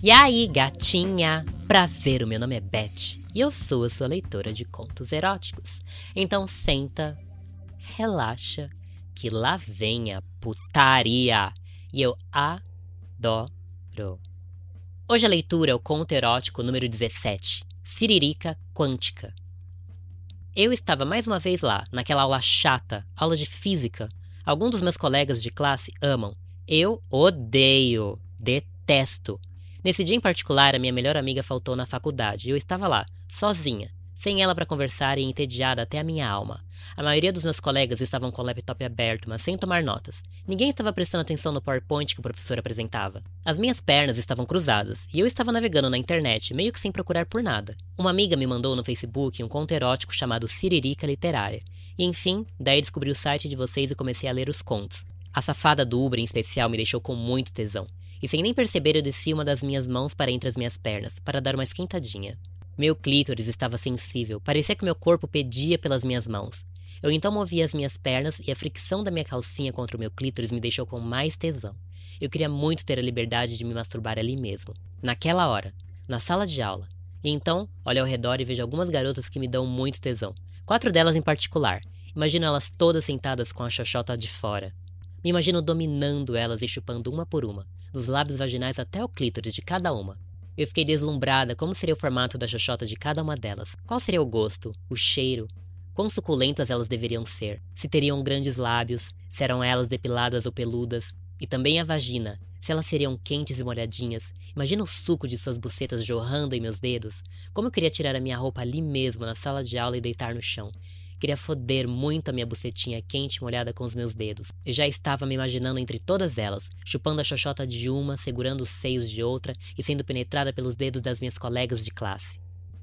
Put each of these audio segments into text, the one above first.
E aí, gatinha? Prazer, o meu nome é Beth e eu sou a sua leitora de contos eróticos. Então senta, relaxa, que lá vem a putaria e eu adoro. Hoje a leitura é o conto erótico número 17, Siririca Quântica. Eu estava mais uma vez lá, naquela aula chata, aula de física. Alguns dos meus colegas de classe amam. Eu odeio, detesto. Nesse dia em particular, a minha melhor amiga faltou na faculdade e eu estava lá, sozinha, sem ela para conversar e entediada até a minha alma. A maioria dos meus colegas estavam com o laptop aberto, mas sem tomar notas. Ninguém estava prestando atenção no PowerPoint que o professor apresentava. As minhas pernas estavam cruzadas e eu estava navegando na internet, meio que sem procurar por nada. Uma amiga me mandou no Facebook um conto erótico chamado Siririca Literária. E enfim, daí descobri o site de vocês e comecei a ler os contos. A safada do Uber em especial me deixou com muito tesão e sem nem perceber eu desci uma das minhas mãos para entre as minhas pernas, para dar uma esquentadinha. Meu clítoris estava sensível, parecia que meu corpo pedia pelas minhas mãos. Eu então movi as minhas pernas e a fricção da minha calcinha contra o meu clítoris me deixou com mais tesão. Eu queria muito ter a liberdade de me masturbar ali mesmo, naquela hora, na sala de aula. E então, olho ao redor e vejo algumas garotas que me dão muito tesão. Quatro delas em particular. Imagino elas todas sentadas com a xoxota de fora. Me imagino dominando elas e chupando uma por uma dos lábios vaginais até o clítoris de cada uma. Eu fiquei deslumbrada como seria o formato da xoxota de cada uma delas. Qual seria o gosto, o cheiro, quão suculentas elas deveriam ser, se teriam grandes lábios, se eram elas depiladas ou peludas, e também a vagina, se elas seriam quentes e molhadinhas. Imagina o suco de suas bucetas jorrando em meus dedos. Como eu queria tirar a minha roupa ali mesmo, na sala de aula e deitar no chão. Queria foder muito a minha bucetinha quente molhada com os meus dedos. E já estava me imaginando entre todas elas, chupando a xoxota de uma, segurando os seios de outra e sendo penetrada pelos dedos das minhas colegas de classe.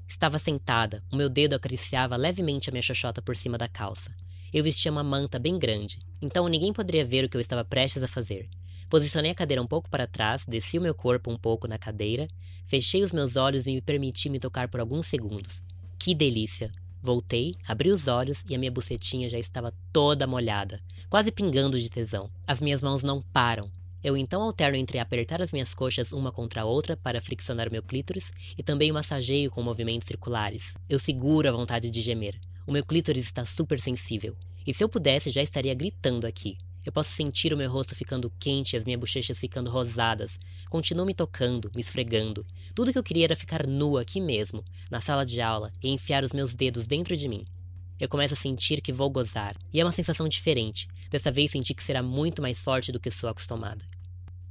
Estava sentada, o meu dedo acariciava levemente a minha xoxota por cima da calça. Eu vestia uma manta bem grande, então ninguém poderia ver o que eu estava prestes a fazer. Posicionei a cadeira um pouco para trás, desci o meu corpo um pouco na cadeira, fechei os meus olhos e me permiti me tocar por alguns segundos. Que delícia! Voltei, abri os olhos e a minha bucetinha já estava toda molhada, quase pingando de tesão. As minhas mãos não param. Eu então alterno entre apertar as minhas coxas uma contra a outra para friccionar meu clítoris e também massageio com movimentos circulares. Eu seguro a vontade de gemer. O meu clítoris está super sensível. E se eu pudesse, já estaria gritando aqui. Eu posso sentir o meu rosto ficando quente e as minhas bochechas ficando rosadas. Continuo me tocando, me esfregando. Tudo que eu queria era ficar nua aqui mesmo, na sala de aula, e enfiar os meus dedos dentro de mim. Eu começo a sentir que vou gozar, e é uma sensação diferente. Dessa vez senti que será muito mais forte do que sou acostumada.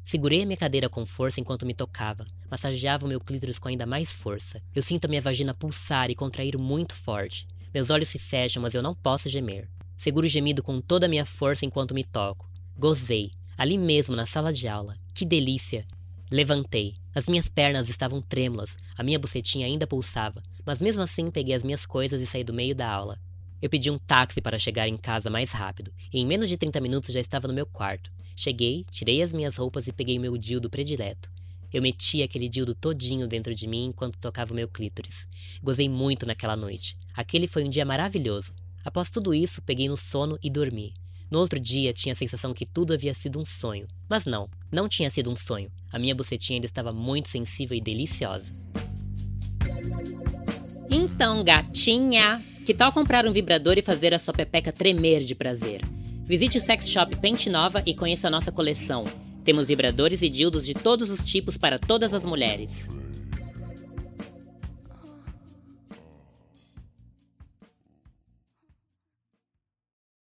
Segurei a minha cadeira com força enquanto me tocava, massageava o meu clítoris com ainda mais força. Eu sinto a minha vagina pulsar e contrair muito forte. Meus olhos se fecham, mas eu não posso gemer. Seguro o gemido com toda a minha força enquanto me toco. Gozei, ali mesmo na sala de aula. Que delícia! Levantei. As minhas pernas estavam trêmulas, a minha bucetinha ainda pulsava, mas mesmo assim peguei as minhas coisas e saí do meio da aula. Eu pedi um táxi para chegar em casa mais rápido, e em menos de 30 minutos já estava no meu quarto. Cheguei, tirei as minhas roupas e peguei meu dildo predileto. Eu meti aquele dildo todinho dentro de mim enquanto tocava o meu clítoris. Gozei muito naquela noite. Aquele foi um dia maravilhoso. Após tudo isso, peguei no sono e dormi. No outro dia, tinha a sensação que tudo havia sido um sonho. Mas não, não tinha sido um sonho. A minha bucetinha ainda estava muito sensível e deliciosa. Então, gatinha, que tal comprar um vibrador e fazer a sua pepeca tremer de prazer? Visite o sex shop Pente Nova e conheça a nossa coleção. Temos vibradores e dildos de todos os tipos para todas as mulheres.